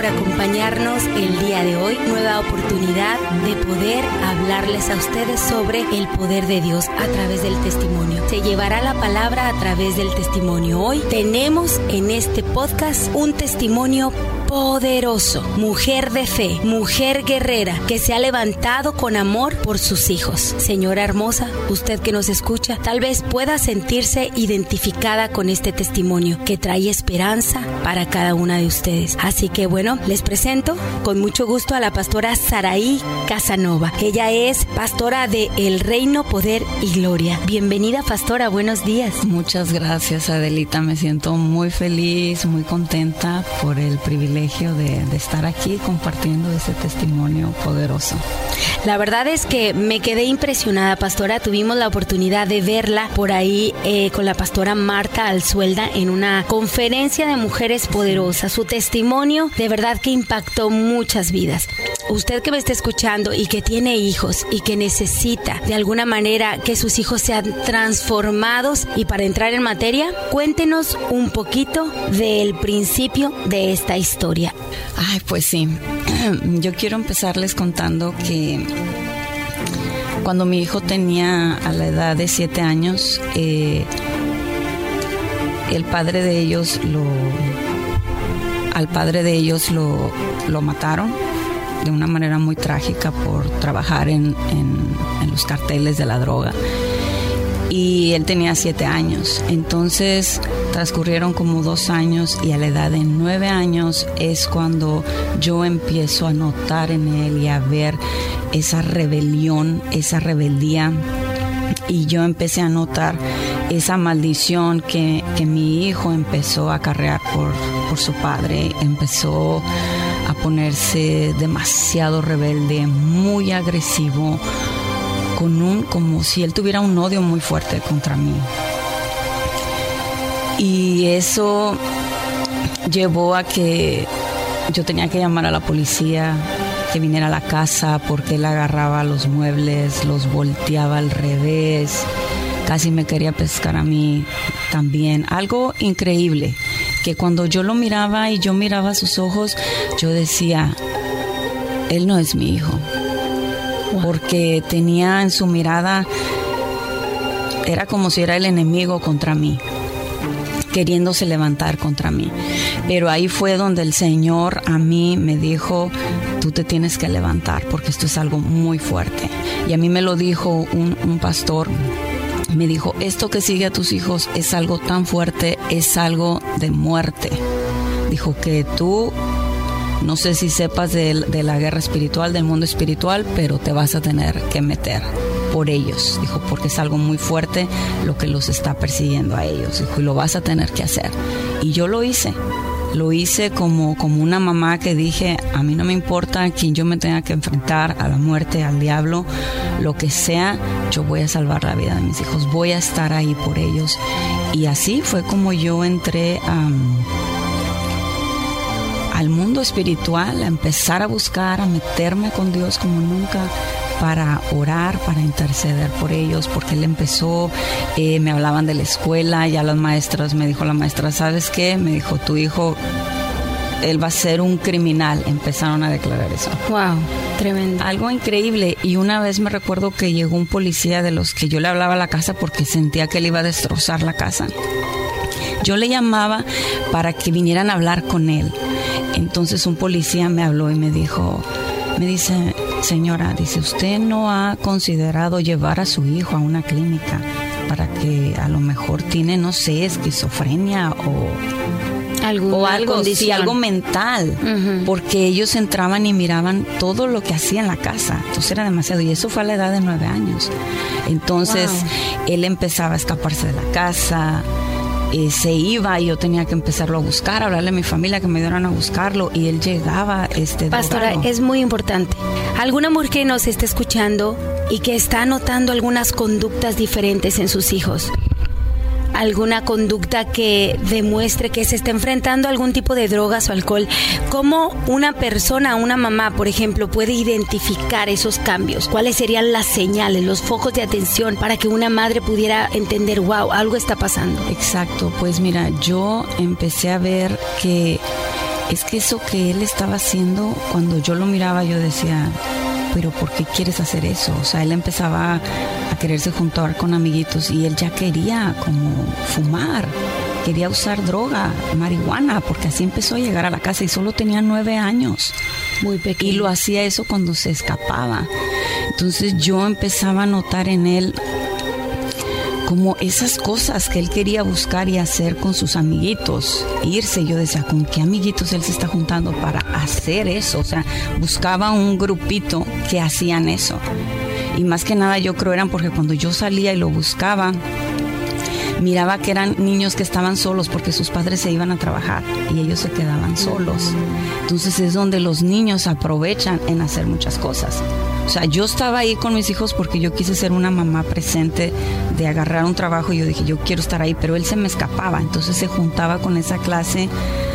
por acompañarnos el día de hoy. Nueva oportunidad de poder hablarles a ustedes sobre el poder de Dios a través del testimonio. Se llevará la palabra a través del testimonio. Hoy tenemos en este podcast un testimonio poderoso, mujer de fe, mujer guerrera, que se ha levantado con amor por sus hijos. Señora hermosa, usted que nos escucha, tal vez pueda sentirse identificada con este testimonio que trae esperanza para cada una de ustedes. Así que bueno, les presento con mucho gusto a la pastora Saraí Casanova. Ella es pastora de El Reino, Poder y Gloria. Bienvenida, pastora, buenos días. Muchas gracias, Adelita. Me siento muy feliz, muy contenta por el privilegio de, estar aquí compartiendo ese testimonio poderoso. La verdad es que me quedé impresionada, pastora. Tuvimos la oportunidad de verla por ahí eh, con la pastora Marta Alzuelda en una conferencia de mujeres poderosas. Su testimonio de verdad que impactó muchas vidas. Usted que me está escuchando y que tiene hijos y que necesita de alguna manera que sus hijos sean transformados y para entrar en materia, cuéntenos un poquito del principio de esta historia. Ay, pues sí. Yo quiero empezarles contando que cuando mi hijo tenía a la edad de siete años, eh, el padre de ellos lo. Al padre de ellos lo, lo mataron de una manera muy trágica por trabajar en, en los carteles de la droga y él tenía siete años. Entonces transcurrieron como dos años y a la edad de nueve años es cuando yo empiezo a notar en él y a ver esa rebelión, esa rebeldía. Y yo empecé a notar esa maldición que, mi hijo empezó a acarrear por, por su padre. Empezó a ponerse demasiado rebelde, muy agresivo, con un, como si él tuviera un odio muy fuerte contra mí. Y eso llevó a que yo tenía que llamar a la policía que viniera a la casa porque él agarraba los muebles, los volteaba al revés, casi me quería pescar a mí también. Algo increíble, que cuando yo lo miraba y yo miraba sus ojos, yo decía, él no es mi hijo porque tenía en su mirada, era como si era el enemigo contra mí, queriéndose levantar contra mí. Pero ahí fue donde el Señor a mí me dijo, tú te tienes que levantar porque esto es algo muy fuerte. Y a mí me lo dijo un, un pastor me dijo, esto que sigue a tus hijos es algo tan fuerte, es algo de muerte. Dijo que tú no sé si sepas de, la guerra espiritual, del mundo espiritual, pero te vas a tener que meter por ellos, dijo, porque es algo muy fuerte lo que los está persiguiendo a ellos, dijo, y lo vas a tener que hacer. Y yo lo hice, lo hice como, como una mamá que dije, a mí no me importa quién yo me tenga que enfrentar, a la muerte, al diablo, lo que sea, yo voy a salvar la vida de mis hijos, voy a estar ahí por ellos. Y así fue como yo entré a al mundo espiritual, a empezar a buscar, a meterme con Dios como nunca para orar, para interceder por ellos, porque él empezó, eh, me hablaban de la escuela, ya las maestras, me dijo la maestra, ¿sabes qué? Me dijo, tu hijo, él va a ser un criminal, empezaron a declarar eso. Wow, tremendo. Algo increíble, y una vez me recuerdo que llegó un policía de los que yo le hablaba a la casa porque sentía que él iba a destrozar la casa. Yo le llamaba para que vinieran a hablar con él entonces un policía me habló y me dijo, me dice, señora, dice, usted no ha considerado llevar a su hijo a una clínica para que a lo mejor tiene, no sé, esquizofrenia o o algo, sí, algo mental, porque ellos entraban y miraban todo lo que hacía en la casa, entonces era demasiado, y eso fue a la edad de nueve años. Entonces él empezaba a escaparse de la casa, eh, se iba y yo tenía que empezarlo a buscar, hablarle a mi familia que me dieran a buscarlo y él llegaba. Este, Pastora, es muy importante. ¿Alguna mujer que nos esté escuchando y que está notando algunas conductas diferentes en sus hijos? Alguna conducta que demuestre que se está enfrentando a algún tipo de drogas o alcohol, ¿cómo una persona, una mamá, por ejemplo, puede identificar esos cambios? ¿Cuáles serían las señales, los focos de atención para que una madre pudiera entender, wow, algo está pasando? Exacto, pues mira, yo empecé a ver que es que eso que él estaba haciendo, cuando yo lo miraba, yo decía, pero ¿por qué quieres hacer eso? O sea, él empezaba a quererse juntar con amiguitos y él ya quería como fumar, quería usar droga, marihuana, porque así empezó a llegar a la casa y solo tenía nueve años. Muy pequeño. Y lo hacía eso cuando se escapaba. Entonces yo empezaba a notar en él como esas cosas que él quería buscar y hacer con sus amiguitos, irse. Yo decía, ¿con qué amiguitos él se está juntando para hacer eso? O sea, buscaba un grupito que hacían eso. Y más que nada yo creo eran porque cuando yo salía y lo buscaba, miraba que eran niños que estaban solos porque sus padres se iban a trabajar y ellos se quedaban solos. Entonces es donde los niños aprovechan en hacer muchas cosas. O sea, yo estaba ahí con mis hijos porque yo quise ser una mamá presente, de agarrar un trabajo y yo dije, yo quiero estar ahí, pero él se me escapaba, entonces se juntaba con esa clase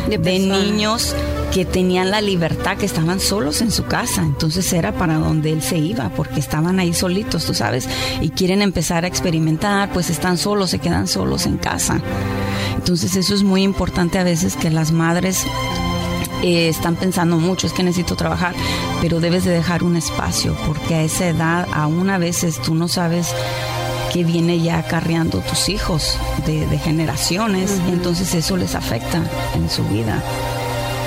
de, niños que tenían la libertad, que estaban solos en su casa, entonces era para donde él se iba, porque estaban ahí solitos, tú sabes, y quieren empezar a experimentar, pues están solos, se quedan solos en casa. Entonces eso es muy importante a veces que las madres eh, están pensando mucho, es que necesito trabajar, pero debes de dejar un espacio, porque a esa edad aún a veces tú no sabes qué viene ya acarreando tus hijos de, generaciones, entonces eso les afecta en su vida.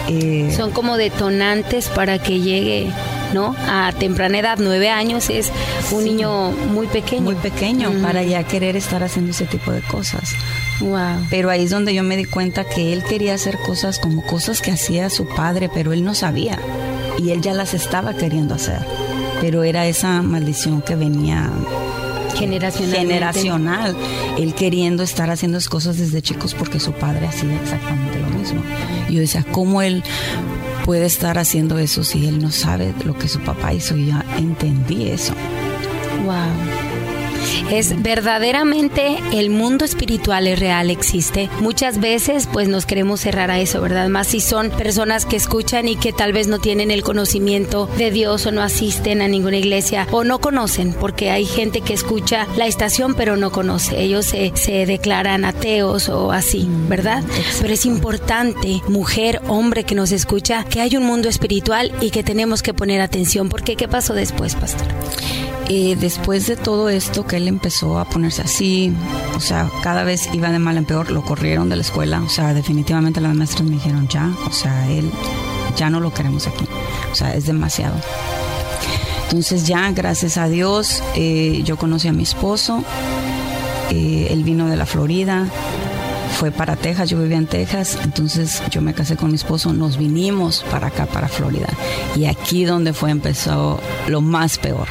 Eh, Son como detonantes para que llegue ¿no? A temprana edad, nueve años, es un niño muy pequeño. Muy pequeño para ya querer estar haciendo ese tipo de cosas. Wow. Pero ahí es donde yo me di cuenta que él quería hacer cosas como cosas que hacía su padre, pero él no sabía. Y él ya las estaba queriendo hacer. Pero era esa maldición que venía generacional. Él queriendo estar haciendo esas cosas desde chicos porque su padre hacía exactamente lo mismo. Y yo decía, ¿cómo él puede estar haciendo eso si él no sabe lo que su papá hizo? Y ya entendí eso. Wow es verdaderamente el mundo espiritual es real, existe. Muchas veces pues nos queremos cerrar a eso, ¿verdad? Más si son personas que escuchan y que tal vez no tienen el conocimiento de Dios o no asisten a ninguna iglesia o no conocen, porque hay gente que escucha la estación pero no conoce. Ellos se, se declaran ateos o así, ¿verdad? Pero es importante, mujer, hombre que nos escucha, que hay un mundo espiritual y que tenemos que poner atención. porque qué pasó después, pastor? Eh, después de todo esto que él empezó a ponerse así, o sea, cada vez iba de mal en peor, lo corrieron de la escuela, o sea, definitivamente las maestras me dijeron ya, o sea, él ya no lo queremos aquí, o sea, es demasiado. Entonces ya, gracias a Dios, eh, yo conocí a mi esposo, eh, él vino de la Florida, fue para Texas, yo vivía en Texas, entonces yo me casé con mi esposo, nos vinimos para acá, para Florida. Y aquí donde fue empezó lo más peor.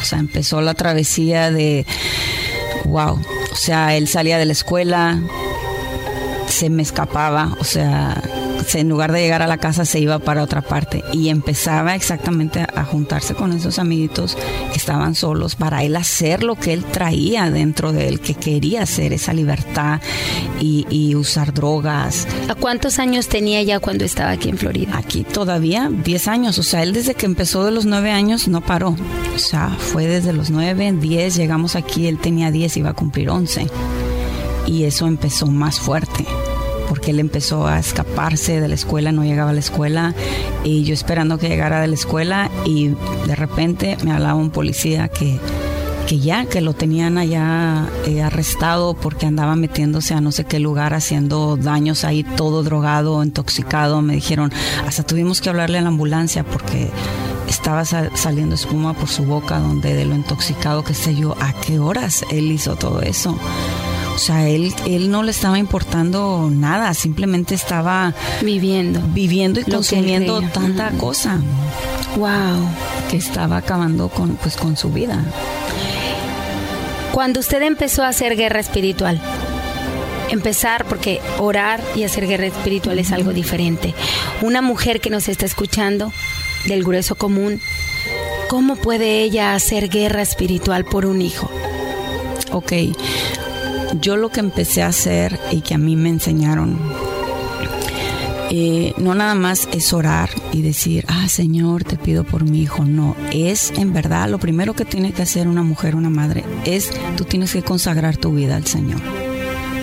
O sea, empezó la travesía de, wow, o sea, él salía de la escuela, se me escapaba, o sea, en lugar de llegar a la casa se iba para otra parte y empezaba exactamente a, juntarse con esos amiguitos que estaban solos para él hacer lo que él traía dentro de él, que quería hacer esa libertad y, usar drogas. ¿A cuántos años tenía ya cuando estaba aquí en Florida? Aquí todavía 10 años, o sea, él desde que empezó de los 9 años no paró, o sea, fue desde los 9, 10, llegamos aquí, él tenía 10, iba a cumplir 11 y eso empezó más fuerte porque él empezó a escaparse de la escuela, no llegaba a la escuela y yo esperando que llegara de la escuela y de repente me hablaba un policía que que ya, que lo tenían allá eh, arrestado porque andaba metiéndose a no sé qué lugar haciendo daños ahí, todo drogado, intoxicado. Me dijeron, hasta tuvimos que hablarle a la ambulancia porque estaba saliendo espuma por su boca donde de lo intoxicado que sé yo, ¿a qué horas él hizo todo eso? O sea, él, él no le estaba importando nada, simplemente estaba viviendo, viviendo y consumiendo tanta cosa. Wow. Que estaba acabando con, pues, con su vida. Cuando usted empezó a hacer guerra espiritual, empezar, porque orar y hacer guerra espiritual es algo diferente. Una mujer que nos está escuchando del grueso común, ¿cómo puede ella hacer guerra espiritual por un hijo? Ok, yo lo que empecé a hacer y que a mí me enseñaron, eh, no nada más es orar y decir, ah, Señor, te pido por mi hijo. No, es en verdad lo primero que tiene que hacer una mujer, una madre, es tú tienes que consagrar tu vida al Señor.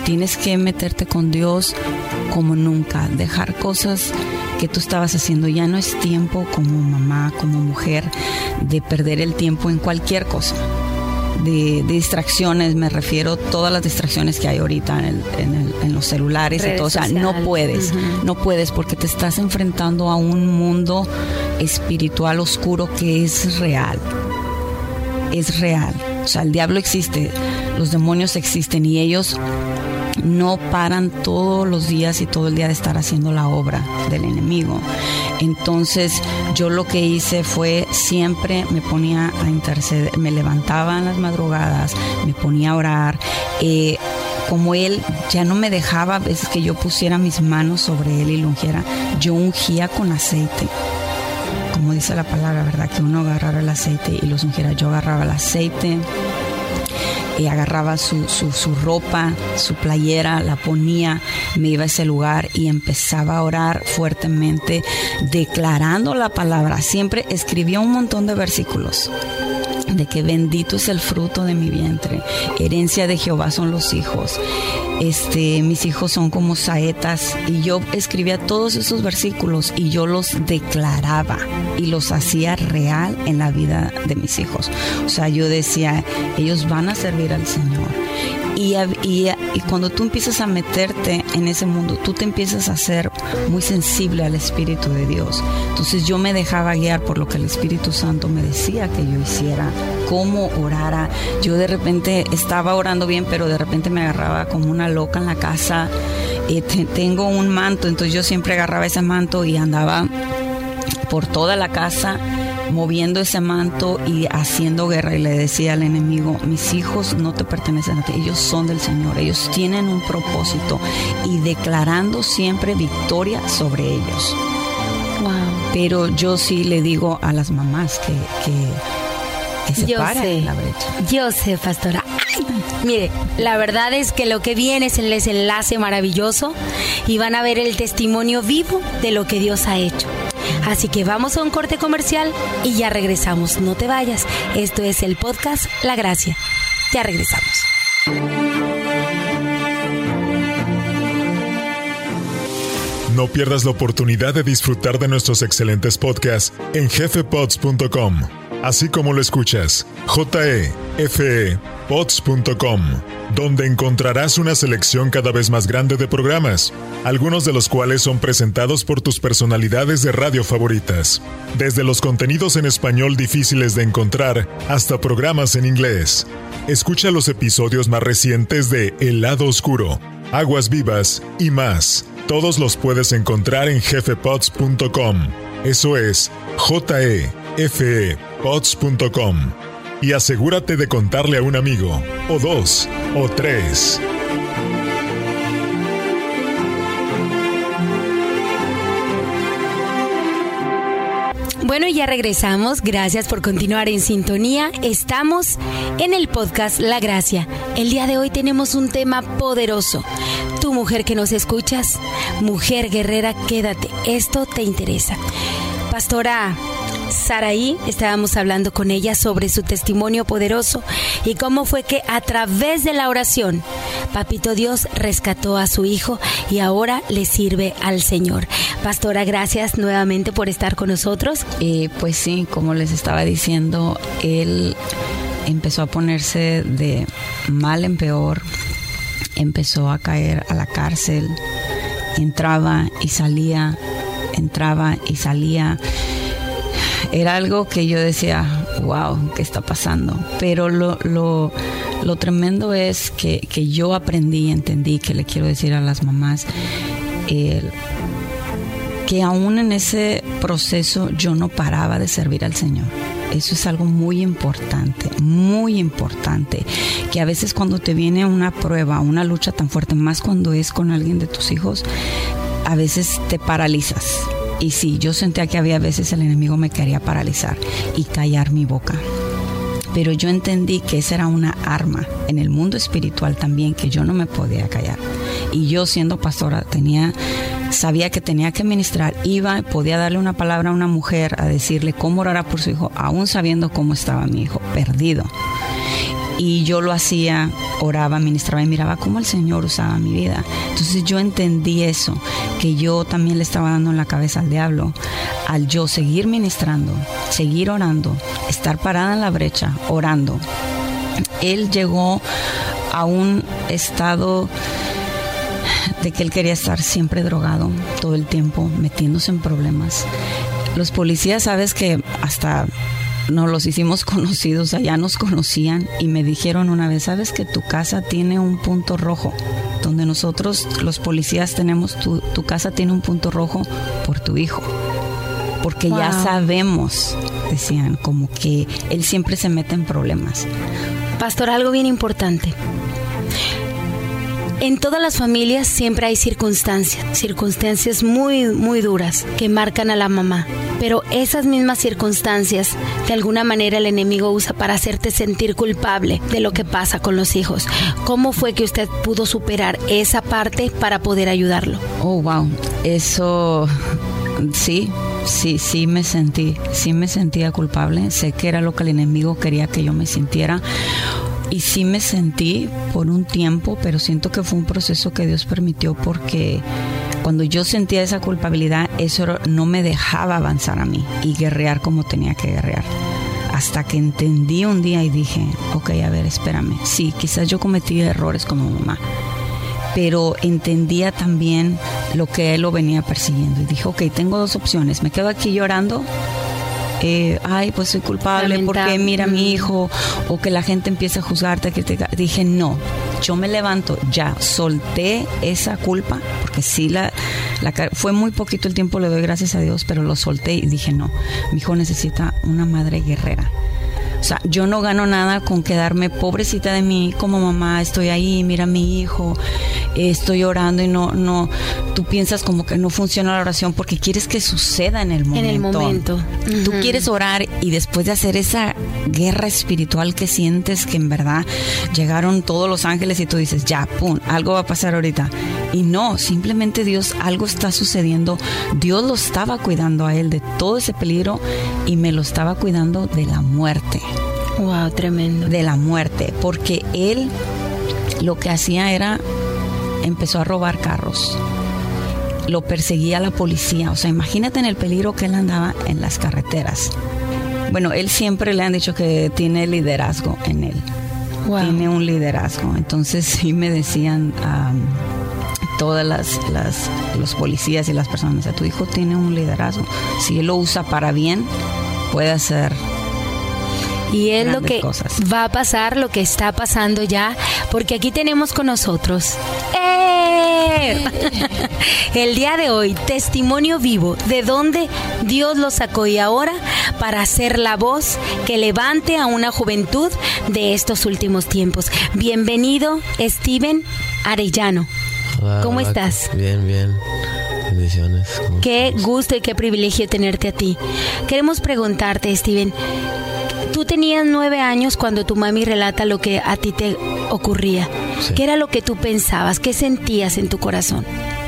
Tienes que meterte con Dios como nunca, dejar cosas ¿Qué tú estabas haciendo? Ya no es tiempo como mamá, como mujer, de perder el tiempo en cualquier cosa. De, distracciones, me refiero todas las distracciones que hay ahorita en, los celulares y todo. O sea, no puedes, no puedes porque te estás enfrentando a un mundo espiritual oscuro que es real. Es real. O sea, el diablo existe, los demonios existen y ellos no paran todos los días y todo el día de estar haciendo la obra del enemigo. Entonces yo lo que hice fue siempre me ponía a interceder, me levantaba en las madrugadas, me ponía a orar. Eh, como él ya no me dejaba a veces que yo pusiera mis manos sobre él y lo ungiera, yo ungía con aceite como dice la palabra, ¿verdad? Que uno agarrara el aceite y los ungiera. Yo agarraba el aceite, y agarraba su, su, su, ropa, su playera, la ponía, me iba a ese lugar y empezaba a orar fuertemente, declarando la palabra. Siempre escribía un montón de versículos de que bendito es el fruto de mi vientre, herencia de Jehová son los hijos. Este, mis hijos son como saetas y yo escribía todos esos versículos y yo los declaraba y los hacía real en la vida de mis hijos. O sea, yo decía, ellos van a servir al Señor y, cuando tú empiezas a meterte en ese mundo, tú te empiezas a ser muy sensible al Espíritu de Dios. Entonces yo me dejaba guiar por lo que el Espíritu Santo me decía que yo hiciera, cómo orara. Yo de repente estaba orando bien, pero de repente me agarraba como una loca en la casa. Eh, tengo un manto, entonces yo siempre agarraba ese manto y andaba por toda la casa moviendo ese manto y haciendo guerra y le decía al enemigo, mis hijos no te pertenecen a ti, ellos son del Señor, ellos tienen un propósito y declarando siempre victoria sobre ellos. Pero yo sí le digo a las mamás que, que, se yo sé, la brecha. Yo sé, pastora. Mire, la verdad es que lo que viene es el desenlace maravilloso y van a ver el testimonio vivo de lo que Dios ha hecho. Así que vamos a un corte comercial y ya regresamos. No te vayas. Esto es el podcast La Gracia. Ya regresamos. No pierdas la oportunidad de disfrutar de nuestros excelentes podcasts en jefepods.com, así como lo escuchas, J-E-F-E pods.com, donde encontrarás una selección cada vez más grande de programas, algunos de los cuales son presentados por tus personalidades de radio favoritas, desde los contenidos en español difíciles de encontrar hasta programas en inglés. Escucha los episodios más recientes de El lado oscuro, Aguas vivas y más. Todos los puedes encontrar en jefepods.com. Eso es j e f e pods.com y asegúrate de contarle a un amigo, o dos, o tres. Bueno, ya regresamos. Gracias por continuar en sintonía. Estamos en el podcast La Gracia. El día de hoy tenemos un tema poderoso. Tu mujer que nos escuchas, mujer guerrera, quédate. Esto te interesa. Pastora Saraí, estábamos hablando con ella sobre su testimonio poderoso y cómo fue que a través de la oración, Papito Dios rescató a su hijo y ahora le sirve al Señor. Pastora, gracias nuevamente por estar con nosotros. Eh, pues sí, como les estaba diciendo, él empezó a ponerse de mal en peor, empezó a caer a la cárcel, entraba y salía, entraba y salía era algo que yo decía, wow, ¿qué está pasando? Pero lo, lo, lo tremendo es que, que, yo aprendí, entendí, que le quiero decir a las mamás, que aún en ese proceso yo no paraba de servir al Señor. Eso es algo muy importante, muy importante, que a veces cuando te viene una prueba, una lucha tan fuerte, más cuando es con alguien de tus hijos, a veces te paralizas y sí, yo sentía que había veces el enemigo me quería paralizar y callar mi boca. Pero yo entendí que esa era una arma en el mundo espiritual también que yo no me podía callar. Y yo siendo pastora tenía sabía que tenía que ministrar, iba, podía darle una palabra a una mujer, a decirle cómo orará por su hijo, aún sabiendo cómo estaba mi hijo, perdido. y yo lo hacía, oraba, ministraba y miraba cómo el Señor usaba mi vida. Entonces yo entendí eso, que yo también le estaba dando en la cabeza al diablo, al yo seguir ministrando, seguir orando, estar parada en la brecha, orando. Él llegó a un estado de que él quería estar siempre drogado todo el tiempo, metiéndose en problemas. Los policías, sabes que hasta nos los hicimos conocidos, allá nos conocían y me dijeron una vez, sabes que tu casa tiene un punto rojo, donde nosotros los policías tenemos, tu, casa tiene un punto rojo por tu hijo, porque ya sabemos, decían, como que él siempre se mete en problemas. Pastor, algo bien importante. En todas las familias siempre hay circunstancias, circunstancias muy, muy duras que marcan a la mamá. Pero esas mismas circunstancias, de alguna manera el enemigo usa para hacerte sentir culpable de lo que pasa con los hijos. ¿Cómo fue que usted pudo superar esa parte para poder ayudarlo? Oh, wow. Eso, sí, sí, sí me sentí, sí me sentía culpable. Sé que era lo que el enemigo quería que yo me sintiera y sí me sentí por un tiempo, pero siento que fue un proceso que Dios permitió porque cuando yo sentía esa culpabilidad, eso no me dejaba avanzar a mí y guerrear como tenía que guerrear. Hasta que entendí un día y dije, ok, a ver, espérame. Sí, quizás yo cometí errores como mamá, pero entendía también lo que él lo venía persiguiendo. Y dije, ok, tengo dos opciones. Me quedo aquí llorando eh, ay, pues soy culpable porque mira a mi hijo, o que la gente empieza a juzgarte, que te... dije, no, yo me levanto, ya solté esa culpa, porque sí la, la, fue muy poquito el tiempo, le doy gracias a Dios, pero lo solté y dije, no, mi hijo necesita una madre guerrera. O sea, yo no gano nada con quedarme pobrecita de mí como mamá, estoy ahí, mira a mi hijo, estoy orando y no, no, tú piensas como que no funciona la oración porque quieres que suceda en el momento. En el momento. Tú quieres orar y después de hacer esa guerra espiritual que sientes que en verdad llegaron todos los ángeles y tú dices, ya, pum, algo va a pasar ahorita. Y no, simplemente Dios, algo está sucediendo. Dios lo estaba cuidando a él de todo ese peligro y me lo estaba cuidando de la muerte. Wow, tremendo. De la muerte, porque él lo que hacía era empezó a robar carros. Lo perseguía la policía. O sea, imagínate en el peligro que él andaba en las carreteras. Bueno, él siempre le han dicho que tiene liderazgo en él. Tiene un liderazgo. Entonces sí me decían todas las, los policías y las personas, tu hijo tiene un liderazgo. Si él lo usa para bien, puede hacer y es lo que va a pasar, lo que está pasando ya, porque aquí tenemos con nosotros ¡Eh! el día de hoy, testimonio vivo de dónde Dios lo sacó y ahora para ser la voz que levante a una juventud de estos últimos tiempos. Bienvenido, Steven Arellano. ¿Cómo estás? Bien, bien. Bendiciones. Qué gusto y qué privilegio tenerte a ti. Queremos preguntarte, Steven, Tú tenías nueve años cuando tu mami relata lo que a ti te ocurría. ¿Qué era lo que tú pensabas? ¿Qué sentías en tu corazón?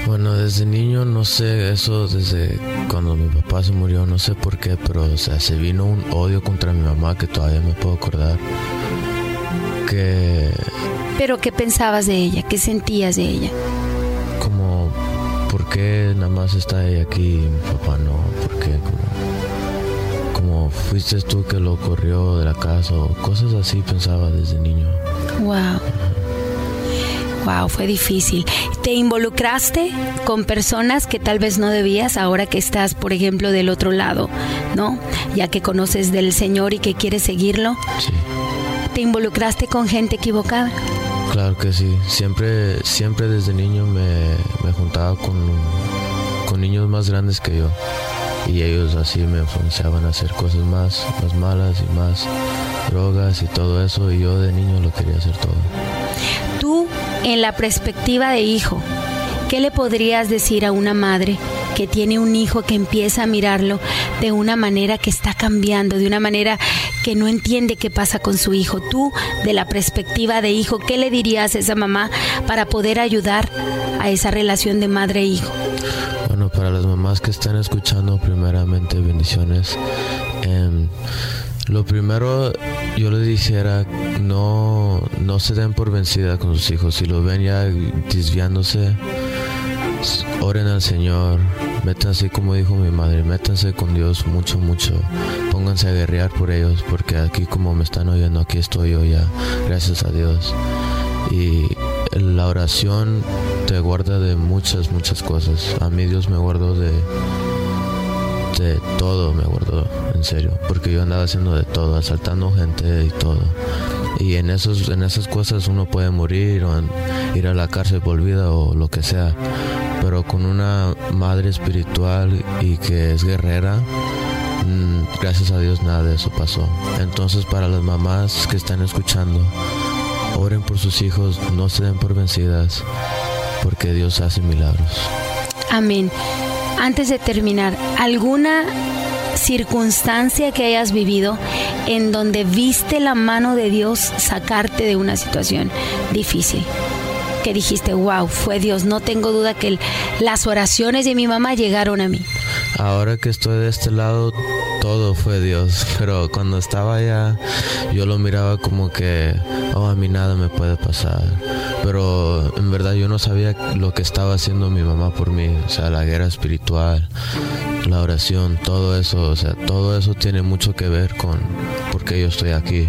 Bueno, desde niño no sé, eso desde cuando mi papá se murió, no sé por qué, pero o sea, se vino un odio contra mi mamá que todavía me puedo acordar. Que... ¿Pero qué pensabas de ella? ¿Qué sentías de ella? Como, ¿por qué nada más está ella aquí y mi papá no? ¿Por qué? fuiste tú que lo corrió de la casa o cosas así pensaba desde niño. Wow. Wow, fue difícil. ¿Te involucraste con personas que tal vez no debías ahora que estás, por ejemplo, del otro lado, ¿no? Ya que conoces del Señor y que quieres seguirlo. Sí. ¿Te involucraste con gente equivocada? Claro que sí. Siempre, siempre desde niño me, me juntaba con, con niños más grandes que yo y ellos así me influenciaban a hacer cosas más, más malas y más drogas y todo eso y yo de niño lo quería hacer todo. Tú, en la perspectiva de hijo, ¿qué le podrías decir a una madre que tiene un hijo que empieza a mirarlo de una manera que está cambiando, de una manera que no entiende qué pasa con su hijo? Tú, de la perspectiva de hijo, ¿qué le dirías a esa mamá para poder ayudar a esa relación de madre-hijo? Bueno, para las mamás que están escuchando, primeramente bendiciones. Em, Lo primero yo le dijera, no, no se den por vencida con sus hijos. Si lo ven ya desviándose, oren al Señor, métanse como dijo mi madre, métanse con Dios mucho, mucho. Pónganse a guerrear por ellos, porque aquí como me están oyendo, aquí estoy yo ya, gracias a Dios. Y la oración te guarda de muchas, muchas cosas. A mí Dios me guardó de, de todo, me guardó, en serio, porque yo andaba haciendo de todo, asaltando gente y todo. Y en, esos, en esas cosas uno puede morir o ir a la cárcel por vida o lo que sea. Pero con una madre espiritual y que es guerrera, mm, gracias a Dios nada de eso pasó. Entonces para las mamás que están escuchando, oren por sus hijos, no se den por vencidas, porque Dios hace milagros. Amén. Antes de terminar, ¿alguna circunstancia que hayas vivido en donde viste la mano de Dios sacarte de una situación difícil? Que dijiste, wow, fue Dios. No tengo duda que las oraciones de mi mamá llegaron a mí. Ahora que estoy de este lado, todo fue Dios, pero cuando estaba allá yo lo miraba como que, oh, a mí nada me puede pasar. Pero en verdad yo no sabía lo que estaba haciendo mi mamá por mí, o sea, la guerra espiritual, la oración, todo eso, o sea, todo eso tiene mucho que ver con por qué yo estoy aquí,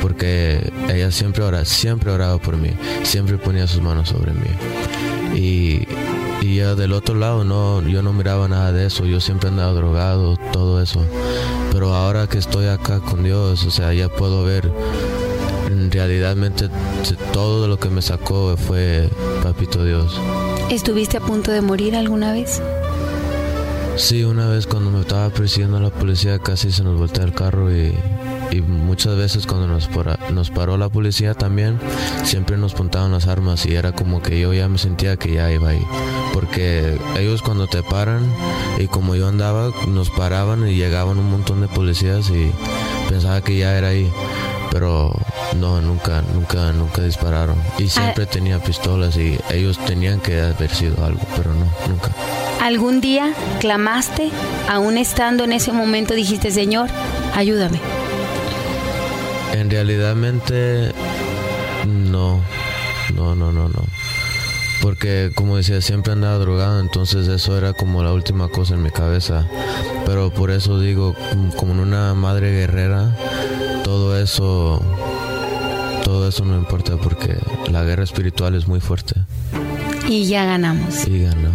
porque ella siempre ora, siempre oraba por mí, siempre ponía sus manos sobre mí. Y y del otro lado, no, yo no miraba nada de eso, yo siempre andaba drogado, todo eso. Pero ahora que estoy acá con Dios, o sea, ya puedo ver, realmente todo lo que me sacó fue Papito Dios. ¿Estuviste a punto de morir alguna vez? Sí, una vez cuando me estaba persiguiendo la policía casi se nos voltea el carro y y muchas veces cuando nos, nos paró la policía también, siempre nos puntaban las armas y era como que yo ya me sentía que ya iba ahí. Porque ellos cuando te paran y como yo andaba, nos paraban y llegaban un montón de policías y pensaba que ya era ahí. Pero no, nunca, nunca, nunca dispararon. Y siempre tenía pistolas y ellos tenían que haber sido algo, pero no, nunca. ¿Algún día clamaste, aún estando en ese momento dijiste, Señor, ayúdame? En realidad no, no, no, no, no. Porque como decía, siempre andaba drogado, entonces eso era como la última cosa en mi cabeza. Pero por eso digo, como en una madre guerrera, todo eso, todo eso no importa porque la guerra espiritual es muy fuerte. Y ya ganamos. Y ganó,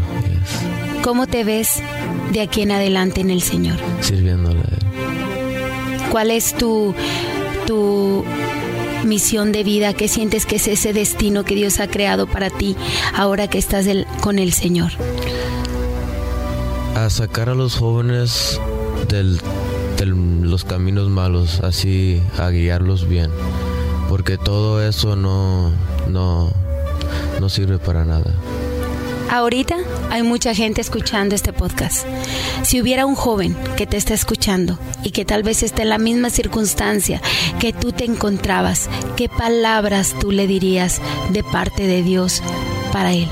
¿Cómo te ves de aquí en adelante en el Señor? Sirviéndole a Él. ¿Cuál es tu tu misión de vida? ¿Qué sientes que es ese destino que Dios ha creado para ti ahora que estás con el Señor? A sacar a los jóvenes de los caminos malos, así a guiarlos bien, porque todo eso no, no, no sirve para nada. Ahorita hay mucha gente escuchando este podcast. Si hubiera un joven que te está escuchando y que tal vez esté en la misma circunstancia que tú te encontrabas, ¿qué palabras tú le dirías de parte de Dios para él?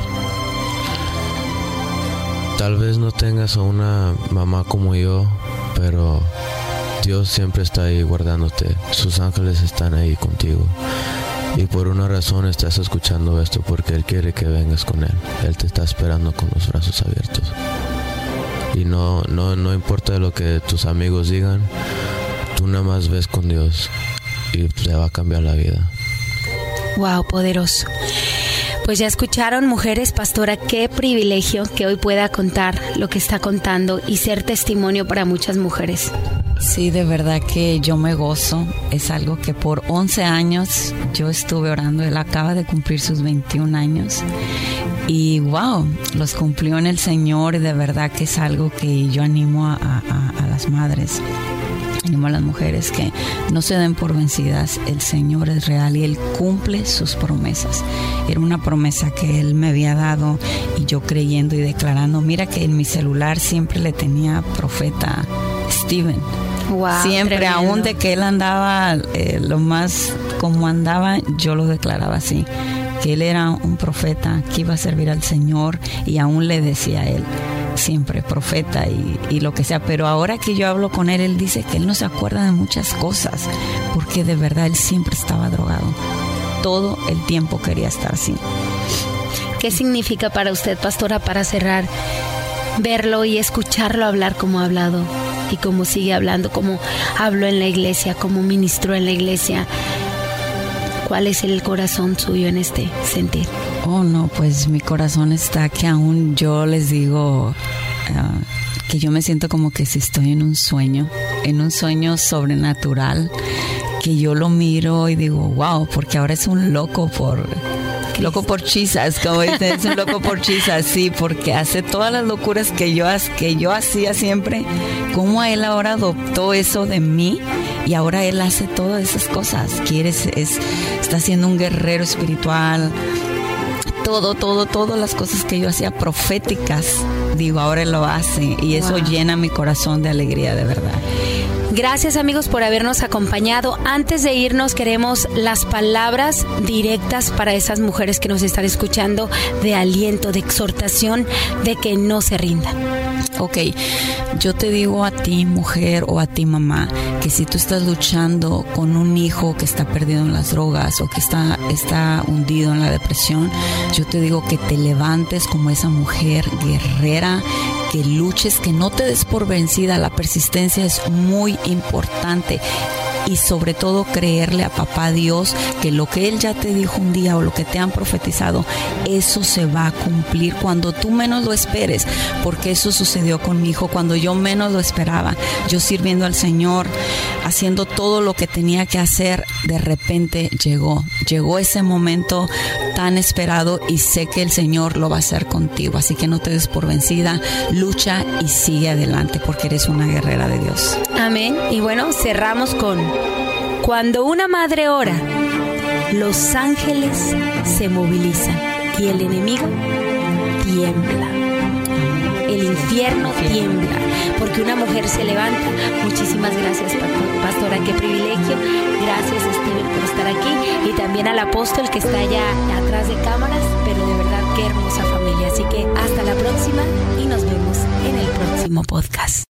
Tal vez no tengas a una mamá como yo, pero Dios siempre está ahí guardándote. Sus ángeles están ahí contigo. Y por una razón estás escuchando esto porque Él quiere que vengas con Él. Él te está esperando con los brazos abiertos. Y no, no, no importa lo que tus amigos digan, tú nada más ves con Dios y te va a cambiar la vida. Wow, poderoso. Pues ya escucharon, mujeres, pastora, qué privilegio que hoy pueda contar lo que está contando y ser testimonio para muchas mujeres. Sí, de verdad que yo me gozo. Es algo que por 11 años yo estuve orando. Él acaba de cumplir sus 21 años. Y wow, los cumplió en el Señor. De verdad que es algo que yo animo a, las madres animo a las mujeres que no se den por vencidas. El Señor es real y Él cumple sus promesas. Era una promesa que Él me había dado y yo creyendo y declarando. Mira que en mi celular siempre le tenía profeta Steven Siempre, aún de que él andaba eh, lo más como andaba, yo lo declaraba así, que él era un profeta que iba a servir al Señor y aún le decía a él siempre profeta y, y, lo que sea, pero ahora que yo hablo con él, él dice que él no se acuerda de muchas cosas, porque de verdad él siempre estaba drogado. Todo el tiempo quería estar así. ¿Qué significa para usted, pastora, para cerrar, verlo y escucharlo hablar como ha hablado y como sigue hablando, como habló en la iglesia, como ministró en la iglesia? ¿Cuál es el corazón suyo en este sentir? Oh, no, pues mi corazón está que aún yo les digo uh, que yo me siento como que si estoy en un sueño, en un sueño sobrenatural, que yo lo miro y digo, wow, porque ahora es un loco por loco por chisas, como dicen, es un loco por chisas, sí, porque hace todas las locuras que yo, que yo hacía siempre, como él ahora adoptó eso de mí y ahora él hace todas esas cosas, quiere, es, está siendo un guerrero espiritual, todo, todo, todas las cosas que yo hacía proféticas, digo, ahora él lo hace y eso wow. llena mi corazón de alegría de verdad. Gracias amigos por habernos acompañado. Antes de irnos queremos las palabras directas para esas mujeres que nos están escuchando de aliento, de exhortación, de que no se rindan. Ok, yo te digo a ti mujer o a ti mamá que si tú estás luchando con un hijo que está perdido en las drogas o que está, está hundido en la depresión, yo te digo que te levantes como esa mujer guerrera luches, que no te des por vencida. La persistencia es muy importante y sobre todo creerle a papá Dios que lo que Él ya te dijo un día o lo que te han profetizado, eso se va a cumplir cuando tú menos lo esperes, porque eso sucedió con mi hijo cuando yo menos lo esperaba. Yo sirviendo al Señor, haciendo todo lo que tenía que hacer, de repente llegó, llegó ese momento tan esperado y sé que el Señor lo va a hacer contigo, así que no te des por vencida, lucha y sigue adelante porque eres una guerrera de Dios. Amén. Y bueno, cerramos con cuando una madre ora, los ángeles se movilizan y el enemigo tiembla. El infierno tiembla porque una mujer se levanta. Muchísimas gracias, pastora, qué privilegio. Gracias, Steven, por estar aquí y también al apóstol que está allá atrás de cámaras, pero de verdad qué hermosa familia. Así que hasta la próxima y nos vemos en el próximo podcast.